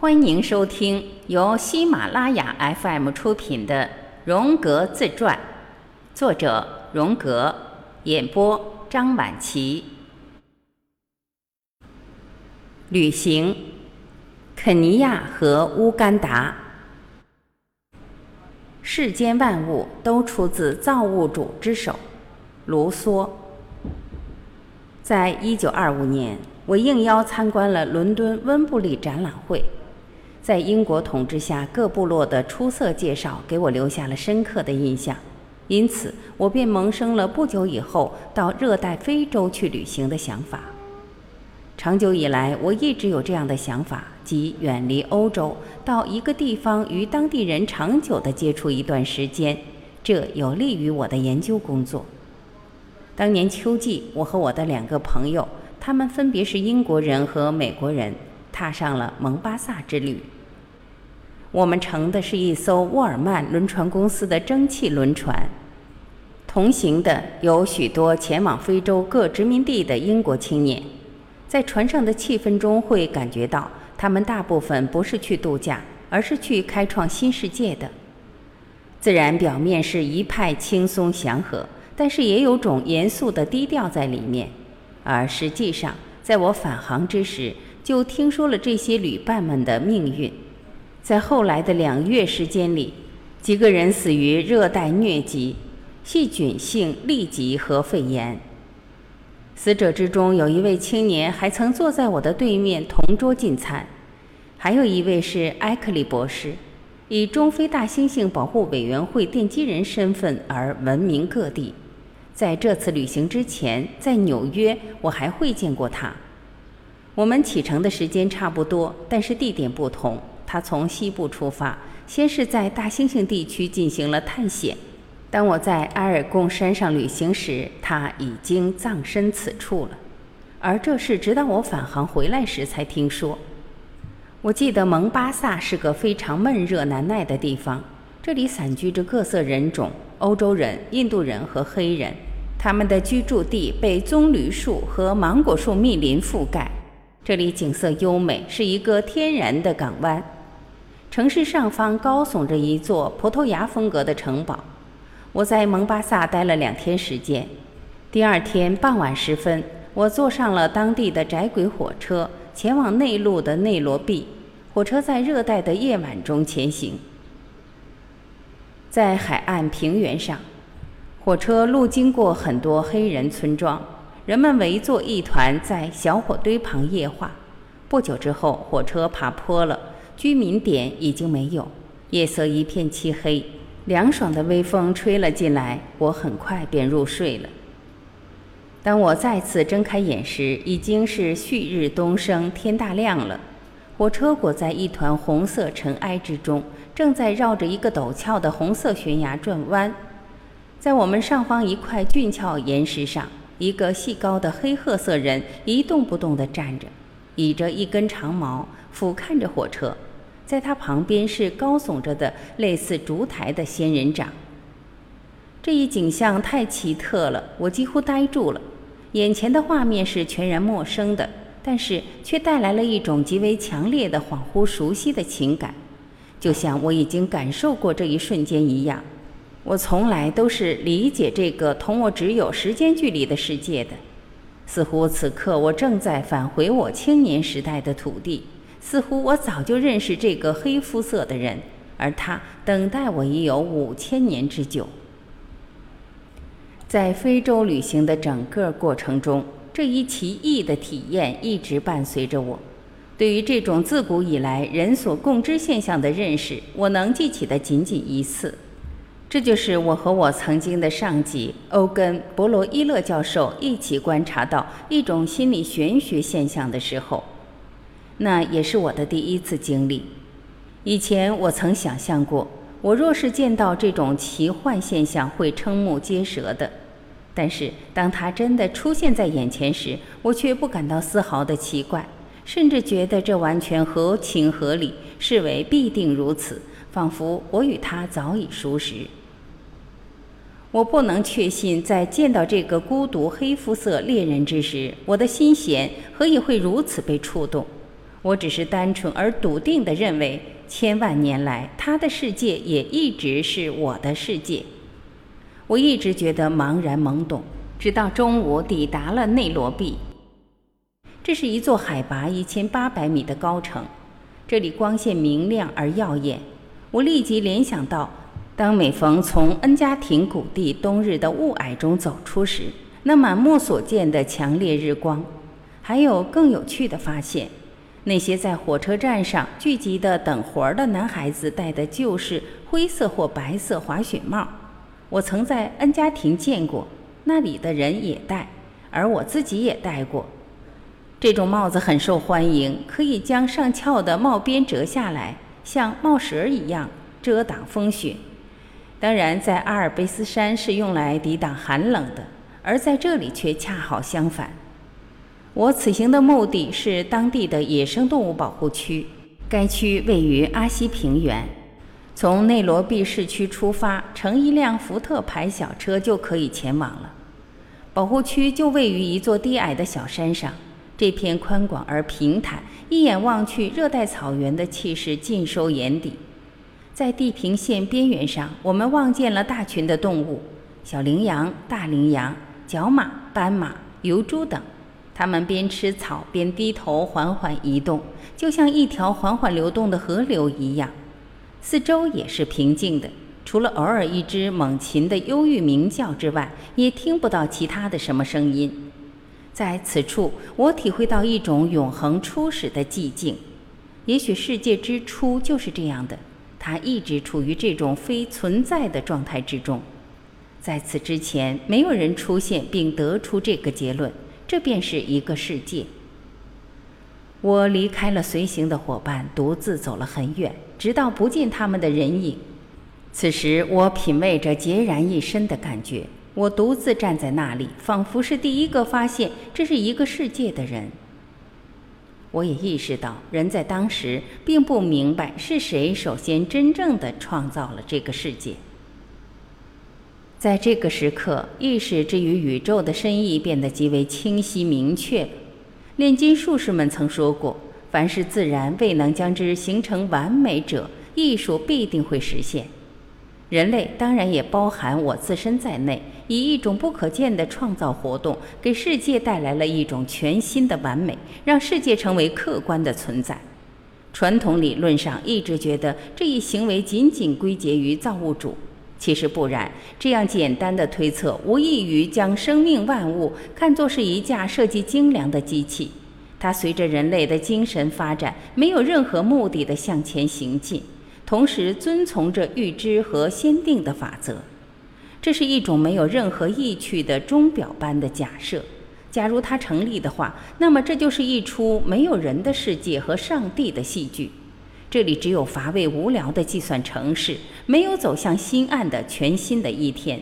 欢迎收听由喜马拉雅 FM 出品的《荣格自传》，作者荣格，演播张晚琪。旅行，肯尼亚和乌干达。世间万物都出自造物主之手，卢梭。在一九二五年，我应邀参观了伦敦温布利展览会。在英国统治下，各部落的出色介绍给我留下了深刻的印象，因此我便萌生了不久以后到热带非洲去旅行的想法。长久以来，我一直有这样的想法，即远离欧洲，到一个地方与当地人长久地接触一段时间，这有利于我的研究工作。当年秋季，我和我的两个朋友，他们分别是英国人和美国人，踏上了蒙巴萨之旅。我们乘的是一艘沃尔曼轮船公司的蒸汽轮船，同行的有许多前往非洲各殖民地的英国青年。在船上的气氛中，会感觉到他们大部分不是去度假，而是去开创新世界的。自然表面是一派轻松祥和，但是也有种严肃的低调在里面。而实际上，在我返航之时，就听说了这些旅伴们的命运。在后来的两月时间里，几个人死于热带疟疾、细菌性痢疾和肺炎。死者之中有一位青年还曾坐在我的对面同桌进餐，还有一位是埃克利博士，以中非大猩猩保护委员会奠基人身份而闻名各地。在这次旅行之前，在纽约我还会见过他。我们启程的时间差不多，但是地点不同。他从西部出发，先是在大猩猩地区进行了探险。当我在阿尔贡山上旅行时，他已经葬身此处了。而这事直到我返航回来时才听说。我记得蒙巴萨是个非常闷热难耐的地方，这里散居着各色人种：欧洲人、印度人和黑人。他们的居住地被棕榈树和芒果树密林覆盖。这里景色优美，是一个天然的港湾。城市上方高耸着一座葡萄牙风格的城堡。我在蒙巴萨待了两天时间。第二天傍晚时分，我坐上了当地的窄轨火车，前往内陆的内罗毕。火车在热带的夜晚中前行。在海岸平原上，火车路经过很多黑人村庄，人们围坐一团在小火堆旁夜话。不久之后，火车爬坡了。居民点已经没有，夜色一片漆黑，凉爽的微风吹了进来，我很快便入睡了。当我再次睁开眼时，已经是旭日东升，天大亮了。火车裹在一团红色尘埃之中，正在绕着一个陡峭的红色悬崖转弯。在我们上方一块俊俏岩石上，一个细高的黑褐色人一动不动地站着，倚着一根长矛，俯瞰着火车。在他旁边是高耸着的类似烛台的仙人掌。这一景象太奇特了，我几乎呆住了。眼前的画面是全然陌生的，但是却带来了一种极为强烈的、恍惚熟悉的情感，就像我已经感受过这一瞬间一样。我从来都是理解这个同我只有时间距离的世界的，似乎此刻我正在返回我青年时代的土地。似乎我早就认识这个黑肤色的人，而他等待我已有五千年之久。在非洲旅行的整个过程中，这一奇异的体验一直伴随着我。对于这种自古以来人所共知现象的认识，我能记起的仅仅一次，这就是我和我曾经的上级欧根·博罗伊勒教授一起观察到一种心理玄学现象的时候。那也是我的第一次经历。以前我曾想象过，我若是见到这种奇幻现象，会瞠目结舌的。但是当它真的出现在眼前时，我却不感到丝毫的奇怪，甚至觉得这完全合情合理，视为必定如此，仿佛我与他早已熟识。我不能确信，在见到这个孤独黑肤色猎人之时，我的心弦何以会如此被触动。我只是单纯而笃定地认为，千万年来他的世界也一直是我的世界。我一直觉得茫然懵懂，直到中午抵达了内罗毕。这是一座海拔一千八百米的高城，这里光线明亮而耀眼。我立即联想到，当每逢从恩加廷谷地冬日的雾霭中走出时，那满目所见的强烈日光。还有更有趣的发现。那些在火车站上聚集的等活儿的男孩子戴的就是灰色或白色滑雪帽，我曾在恩加廷见过，那里的人也戴，而我自己也戴过。这种帽子很受欢迎，可以将上翘的帽边折下来，像帽舌一样遮挡风雪。当然，在阿尔卑斯山是用来抵挡寒冷的，而在这里却恰好相反。我此行的目的是当地的野生动物保护区，该区位于阿西平原。从内罗毕市区出发，乘一辆福特牌小车就可以前往了。保护区就位于一座低矮的小山上，这片宽广而平坦，一眼望去，热带草原的气势尽收眼底。在地平线边缘上，我们望见了大群的动物：小羚羊、大羚羊、角马、斑马、疣猪等。它们边吃草边低头缓缓移动，就像一条缓缓流动的河流一样。四周也是平静的，除了偶尔一只猛禽的忧郁鸣叫之外，也听不到其他的什么声音。在此处，我体会到一种永恒初始的寂静。也许世界之初就是这样的，它一直处于这种非存在的状态之中。在此之前，没有人出现并得出这个结论。这便是一个世界。我离开了随行的伙伴，独自走了很远，直到不见他们的人影。此时，我品味着孑然一身的感觉。我独自站在那里，仿佛是第一个发现这是一个世界的人。我也意识到，人在当时并不明白是谁首先真正的创造了这个世界。在这个时刻，意识之于宇宙的深意变得极为清晰明确。炼金术士们曾说过：“凡是自然未能将之形成完美者，艺术必定会实现。”人类当然也包含我自身在内，以一种不可见的创造活动，给世界带来了一种全新的完美，让世界成为客观的存在。传统理论上一直觉得这一行为仅仅归结于造物主。其实不然，这样简单的推测无异于将生命万物看作是一架设计精良的机器，它随着人类的精神发展，没有任何目的的向前行进，同时遵从着预知和先定的法则。这是一种没有任何意趣的钟表般的假设。假如它成立的话，那么这就是一出没有人的世界和上帝的戏剧。这里只有乏味无聊的计算程式，没有走向新岸的全新的一天。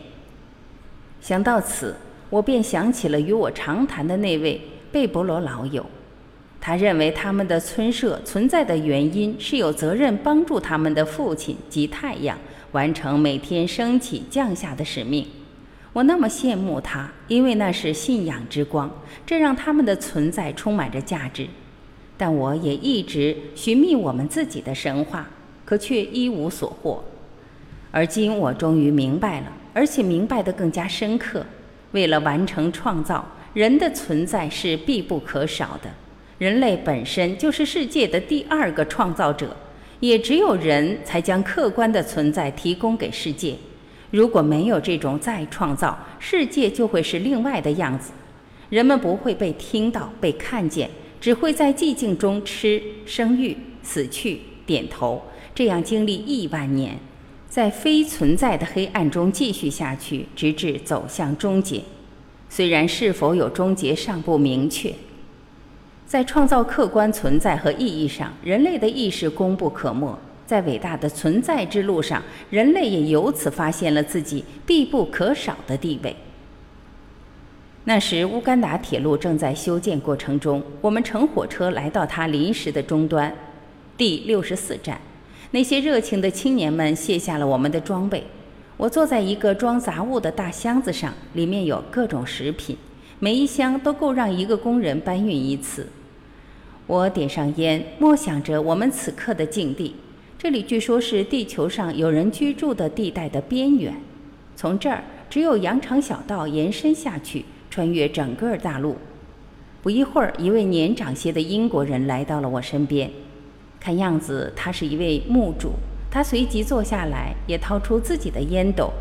想到此，我便想起了与我长谈的那位贝博罗老友。他认为他们的村社存在的原因是有责任帮助他们的父亲及太阳完成每天升起降下的使命。我那么羡慕他，因为那是信仰之光，这让他们的存在充满着价值。但我也一直寻觅我们自己的神话，可却一无所获。而今我终于明白了，而且明白得更加深刻。为了完成创造，人的存在是必不可少的。人类本身就是世界的第二个创造者，也只有人才将客观的存在提供给世界。如果没有这种再创造，世界就会是另外的样子。人们不会被听到、被看见。只会在寂静中吃、生育、死去、点头，这样经历亿万年，在非存在的黑暗中继续下去，直至走向终结。虽然是否有终结尚不明确，在创造客观存在和意义上，人类的意识功不可没。在伟大的存在之路上，人类也由此发现了自己必不可少的地位。那时，乌干达铁路正在修建过程中，我们乘火车来到它临时的终端，第六十四站。那些热情的青年们卸下了我们的装备。我坐在一个装杂物的大箱子上，里面有各种食品，每一箱都够让一个工人搬运一次。我点上烟，默想着我们此刻的境地。这里据说是地球上有人居住的地带的边缘，从这儿只有羊肠小道延伸下去，穿越整个大陆。不一会儿，一位年长些的英国人来到了我身边，看样子他是一位墓主。他随即坐下来，也掏出自己的烟斗。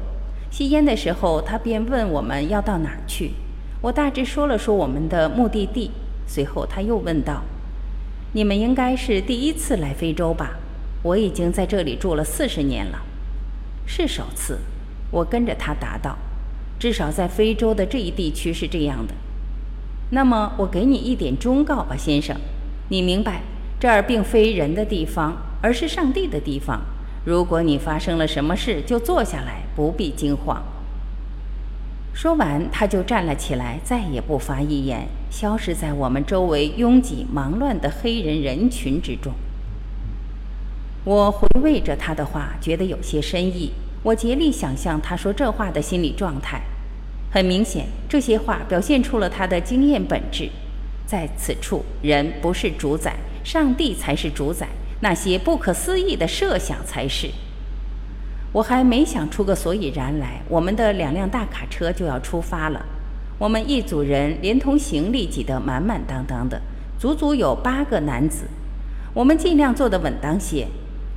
吸烟的时候，他便问我们要到哪儿去。我大致说了说我们的目的地，随后他又问道：“你们应该是第一次来非洲吧？我已经在这里住了四十年了。”“是首次。”我跟着他答道。“至少在非洲的这一地区是这样的。”那么我给你一点忠告吧，先生，你明白，这儿并非人的地方，而是上帝的地方。如果你发生了什么事，就坐下来，不必惊慌。说完，他就站了起来，再也不发一言，消失在我们周围拥挤忙乱的黑人人群之中。我回味着他的话，觉得有些深意。我竭力想象他说这话的心理状态。很明显，这些话表现出了他的经验本质。在此处，人不是主宰，上帝才是主宰，那些不可思议的设想才是。我还没想出个所以然来，我们的两辆大卡车就要出发了。我们一组人连同行李挤得满满当当的，足足有八个男子。我们尽量坐得稳当些。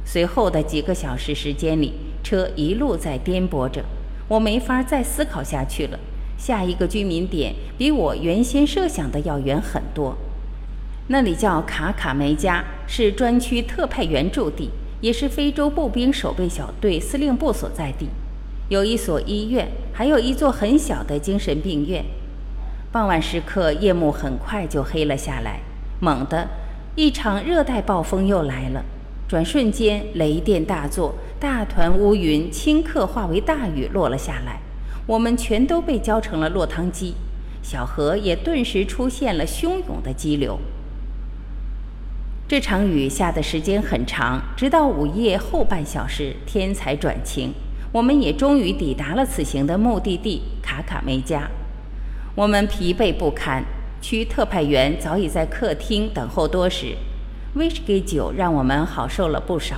随后的几个小时时间里，车一路在颠簸着。我没法再思考下去了。下一个居民点比我原先设想的要远很多，那里叫卡卡梅加，是专区特派员驻地，也是非洲步兵守备小队司令部所在地。有一所医院，还有一座很小的精神病院。傍晚时刻，夜幕很快就黑了下来。猛地，一场热带暴风又来了。转瞬间，雷电大作。大团乌云顷刻化为大雨落了下来，我们全都被浇成了落汤鸡，小河也顿时出现了汹涌的激流。这场雨下的时间很长，直到午夜后半小时，天才转晴，我们也终于抵达了此行的目的地卡卡梅加。我们疲惫不堪，区特派员早已在客厅等候多时，威士忌酒让我们好受了不少。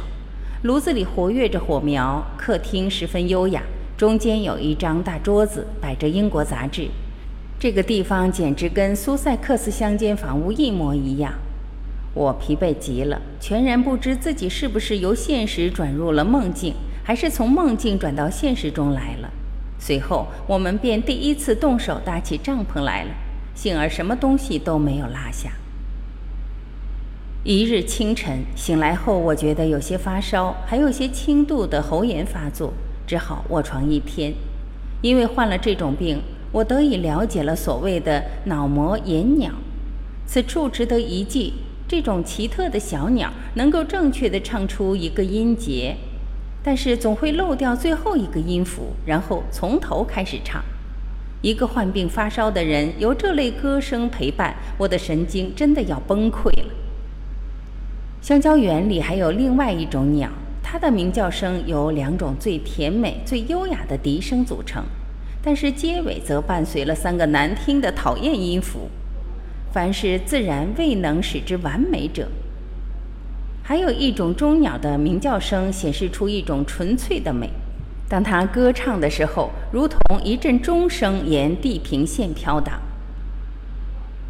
炉子里活跃着火苗，客厅十分优雅。中间有一张大桌子，摆着英国杂志。这个地方简直跟苏塞克斯乡间房屋一模一样。我疲惫极了，全然不知自己是不是由现实转入了梦境，还是从梦境转到现实中来了。随后，我们便第一次动手搭起帐篷来了，幸而什么东西都没有落下。一日清晨醒来后，我觉得有些发烧，还有些轻度的喉炎发作，只好卧床一天。因为患了这种病，我得以了解了所谓的脑膜炎鸟。此处值得一记，这种奇特的小鸟能够正确地唱出一个音节，但是总会漏掉最后一个音符，然后从头开始唱。一个患病发烧的人由这类歌声陪伴，我的神经真的要崩溃了。香蕉园里还有另外一种鸟，它的鸣叫声由两种最甜美、最优雅的笛声组成，但是结尾则伴随了三个难听的讨厌音符。凡是自然未能使之完美者，还有一种中鸟的鸣叫声显示出一种纯粹的美。当它歌唱的时候，如同一阵钟声沿地平线飘荡。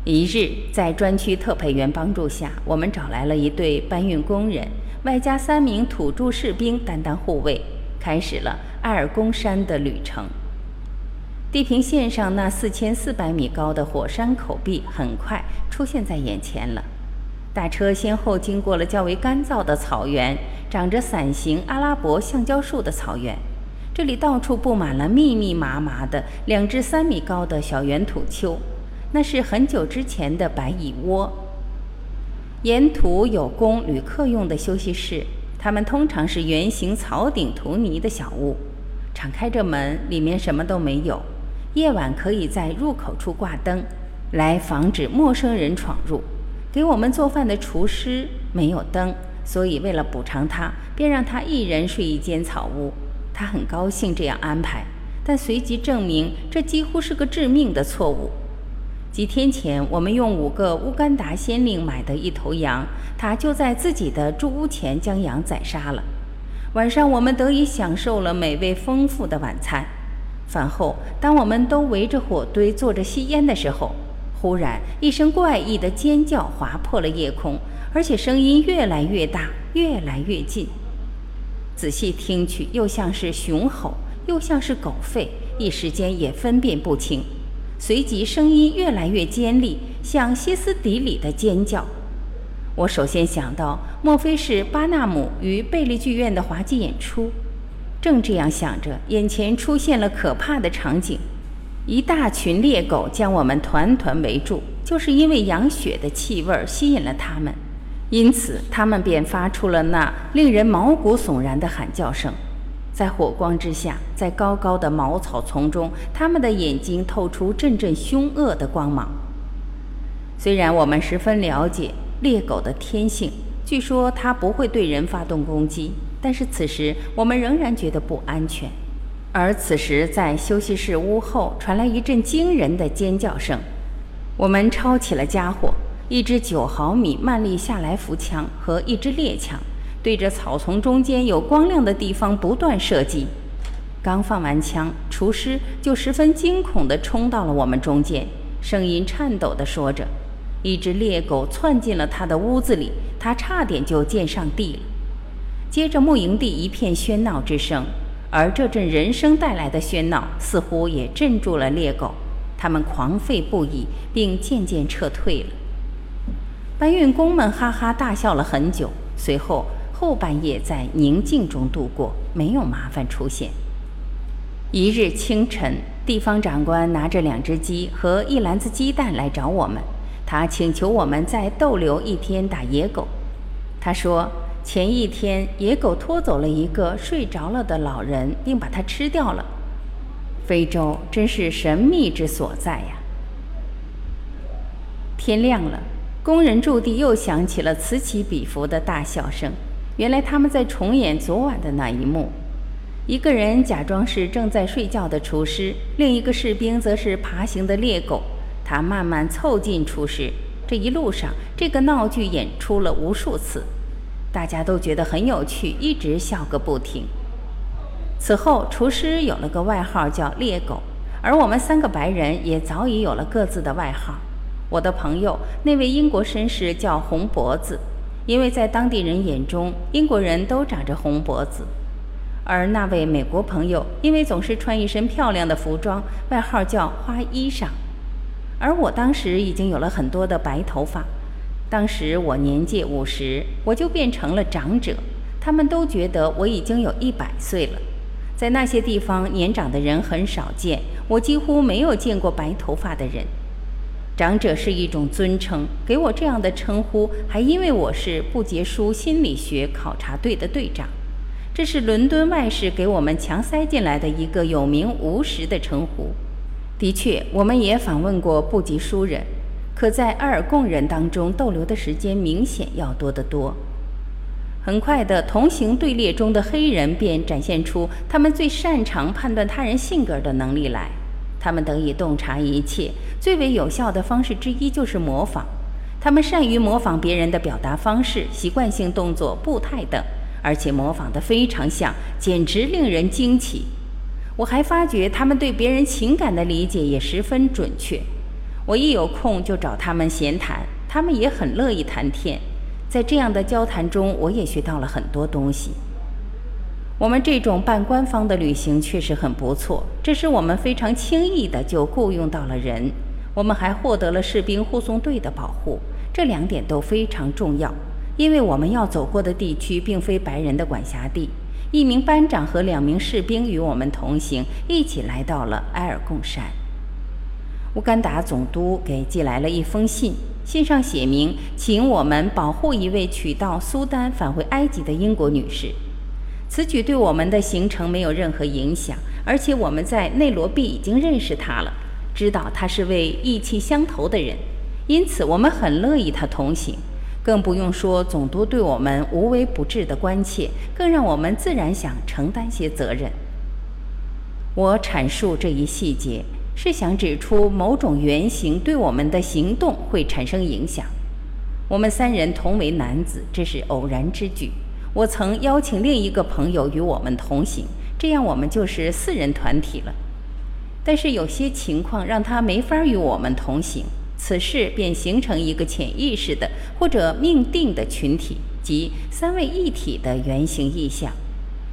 一日，在专区特派员帮助下，我们找来了一队搬运工人，外加三名土著士兵担当护卫，开始了阿尔公山的旅程。地平线上那四千四百米高的火山口壁很快出现在眼前了。大车先后经过了较为干燥的草原，长着伞形阿拉伯橡胶树的草原，这里到处布满了密密麻麻的两至三米高的小圆土丘。那是很久之前的白蚁窝。沿途有供旅客用的休息室，它们通常是圆形草顶涂泥的小屋。敞开着门，里面什么都没有。夜晚可以在入口处挂灯，来防止陌生人闯入。给我们做饭的厨师没有灯，所以为了补偿他，便让他一人睡一间草屋。他很高兴这样安排，但随即证明这几乎是个致命的错误。几天前，我们用五个乌干达先令买的一头羊，他就在自己的住屋前将羊宰杀了。晚上，我们得以享受了美味丰富的晚餐。饭后，当我们都围着火堆坐着吸烟的时候，忽然一声怪异的尖叫划破了夜空，而且声音越来越大，越来越近。仔细听去，又像是熊吼，又像是狗吠，一时间也分辨不清。随即，声音越来越尖利，像歇斯底里的尖叫。我首先想到，莫非是巴纳姆与贝利剧院的滑稽演出？正这样想着，眼前出现了可怕的场景：一大群猎狗将我们团团围住。就是因为羊血的气味吸引了它们，因此它们便发出了那令人毛骨悚然的喊叫声。在火光之下，在高高的茅草丛中，他们的眼睛透出阵阵凶恶的光芒。虽然我们十分了解猎狗的天性，据说它不会对人发动攻击，但是此时我们仍然觉得不安全。而此时，在休息室屋后传来一阵惊人的尖叫声，我们抄起了家伙：一支九毫米曼利夏来福枪和一支猎枪。对着草丛中间有光亮的地方不断射击，刚放完枪，厨师就十分惊恐地冲到了我们中间，声音颤抖地说着：“一只猎狗窜进了他的屋子里，他差点就见上帝了。”接着，牧营地一片喧闹之声，而这阵人声带来的喧闹似乎也镇住了猎狗，它们狂吠不已，并渐渐撤退了。搬运工们哈哈大笑了很久，随后。后半夜在宁静中度过，没有麻烦出现。一日清晨，地方长官拿着两只鸡和一篮子鸡蛋来找我们，他请求我们再逗留一天打野狗。他说，前一天野狗拖走了一个睡着了的老人，并把它吃掉了。非洲真是神秘之所在呀！天亮了，工人驻地又响起了此起彼伏的大笑声。原来他们在重演昨晚的那一幕：一个人假装是正在睡觉的厨师，另一个士兵则是爬行的猎狗。他慢慢凑近厨师。这一路上，这个闹剧演出了无数次，大家都觉得很有趣，一直笑个不停。此后，厨师有了个外号叫“猎狗”，而我们三个白人也早已有了各自的外号。我的朋友那位英国绅士叫“红脖子”。因为在当地人眼中，英国人都长着红脖子，而那位美国朋友因为总是穿一身漂亮的服装，外号叫“花衣裳”。而我当时已经有了很多的白头发，当时我年届五十，我就变成了长者。他们都觉得我已经有一百岁了。在那些地方，年长的人很少见，我几乎没有见过白头发的人。长者是一种尊称，给我这样的称呼，还因为我是不结书心理学考察队的队长。这是伦敦外事给我们强塞进来的一个有名无实的称呼。的确，我们也访问过布吉书人，可在埃尔贡人当中逗留的时间明显要多得多。很快的，同行队列中的黑人便展现出他们最擅长判断他人性格的能力来。他们得以洞察一切，最为有效的方式之一就是模仿。他们善于模仿别人的表达方式、习惯性动作、步态等，而且模仿得非常像，简直令人惊奇。我还发觉他们对别人情感的理解也十分准确。我一有空就找他们闲谈，他们也很乐意谈天。在这样的交谈中，我也学到了很多东西。我们这种半官方的旅行确实很不错，这使我们非常轻易地就雇佣到了人。我们还获得了士兵护送队的保护，这两点都非常重要，因为我们要走过的地区并非白人的管辖地。一名班长和两名士兵与我们同行，一起来到了埃尔贡山。乌干达总督给寄来了一封信，信上写明，请我们保护一位取道苏丹返回埃及的英国女士。此举对我们的行程没有任何影响，而且我们在内罗毕已经认识他了，知道他是位意气相投的人，因此我们很乐意他同行，更不用说总督对我们无微不至的关切，更让我们自然想承担些责任。我阐述这一细节，是想指出某种原型对我们的行动会产生影响。我们三人同为男子，这是偶然之举。我曾邀请另一个朋友与我们同行，这样我们就是四人团体了。但是有些情况让他没法与我们同行，此事便形成一个潜意识的或者命定的群体，即三位一体的原型意象。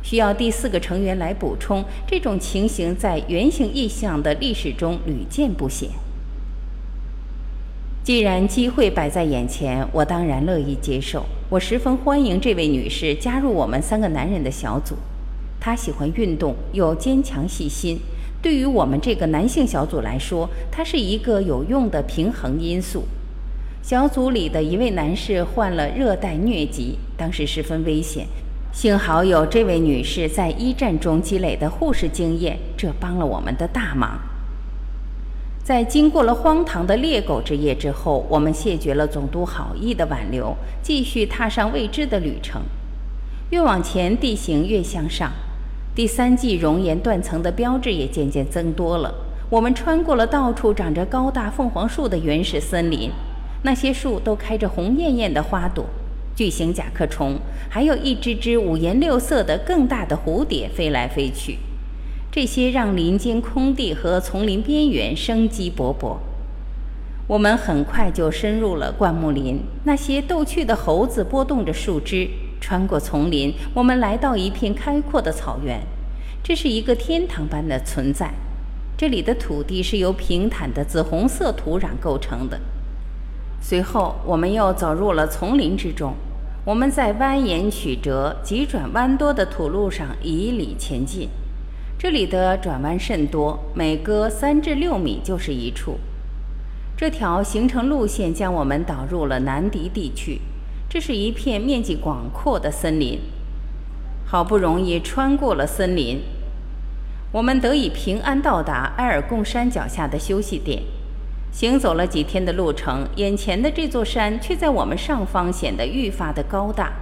需要第四个成员来补充。这种情形在原型意象的历史中屡见不鲜。既然机会摆在眼前，我当然乐意接受。我十分欢迎这位女士加入我们三个男人的小组。她喜欢运动，又坚强细心。对于我们这个男性小组来说，她是一个有用的平衡因素。小组里的一位男士患了热带疟疾，当时十分危险。幸好有这位女士在一战中积累的护士经验，这帮了我们的大忙。在经过了荒唐的猎狗之夜之后，我们谢绝了总督好意的挽留，继续踏上未知的旅程。越往前，地形越向上，第三纪熔岩断层的标志也渐渐增多了。我们穿过了到处长着高大凤凰树的原始森林，那些树都开着红艳艳的花朵。巨型甲壳虫，还有一只只五颜六色的更大的蝴蝶飞来飞去，这些让林间空地和丛林边缘生机勃勃。我们很快就深入了灌木林，那些逗趣的猴子拨动着树枝，穿过丛林，我们来到一片开阔的草原。这是一个天堂般的存在，这里的土地是由平坦的紫红色土壤构成的。随后，我们又走入了丛林之中。我们在蜿蜒曲折、急转弯多的土路上以里前进，这里的转弯甚多，每隔三至六米就是一处。这条行程路线将我们导入了南迪地区，这是一片面积广阔的森林。好不容易穿过了森林，我们得以平安到达埃尔贡山脚下的休息点。行走了几天的路程，眼前的这座山却在我们上方显得愈发的高大。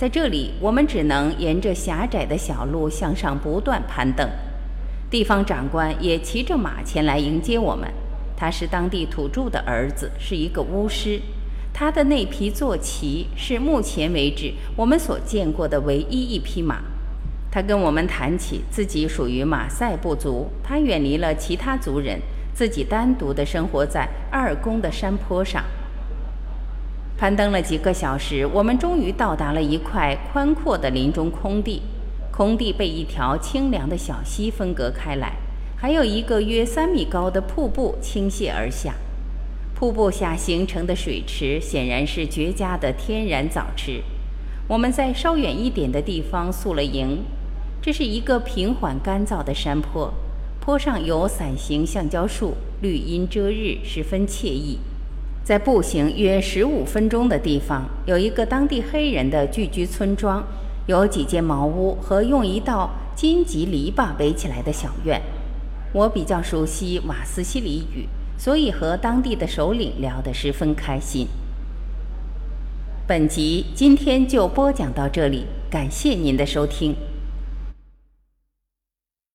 在这里，我们只能沿着狭窄的小路向上不断攀登。地方长官也骑着马前来迎接我们。他是当地土著的儿子，是一个巫师。他的那匹坐骑是目前为止我们所见过的唯一一匹马。他跟我们谈起自己属于马赛部族，他远离了其他族人。自己单独地生活在二宫的山坡上，攀登了几个小时，我们终于到达了一块宽阔的林中空地。空地被一条清凉的小溪分隔开来，还有一个约三米高的瀑布倾泻而下。瀑布下形成的水池显然是绝佳的天然澡池。我们在稍远一点的地方宿了营。这是一个平缓干燥的山坡。坡上有伞形橡胶树，绿荫遮日，十分惬意。在步行约十五分钟的地方，有一个当地黑人的聚居村庄，有几间茅屋和用一道荆棘篱笆围起来的小院。我比较熟悉瓦斯西里语，所以和当地的首领聊得十分开心。本集今天就播讲到这里，感谢您的收听。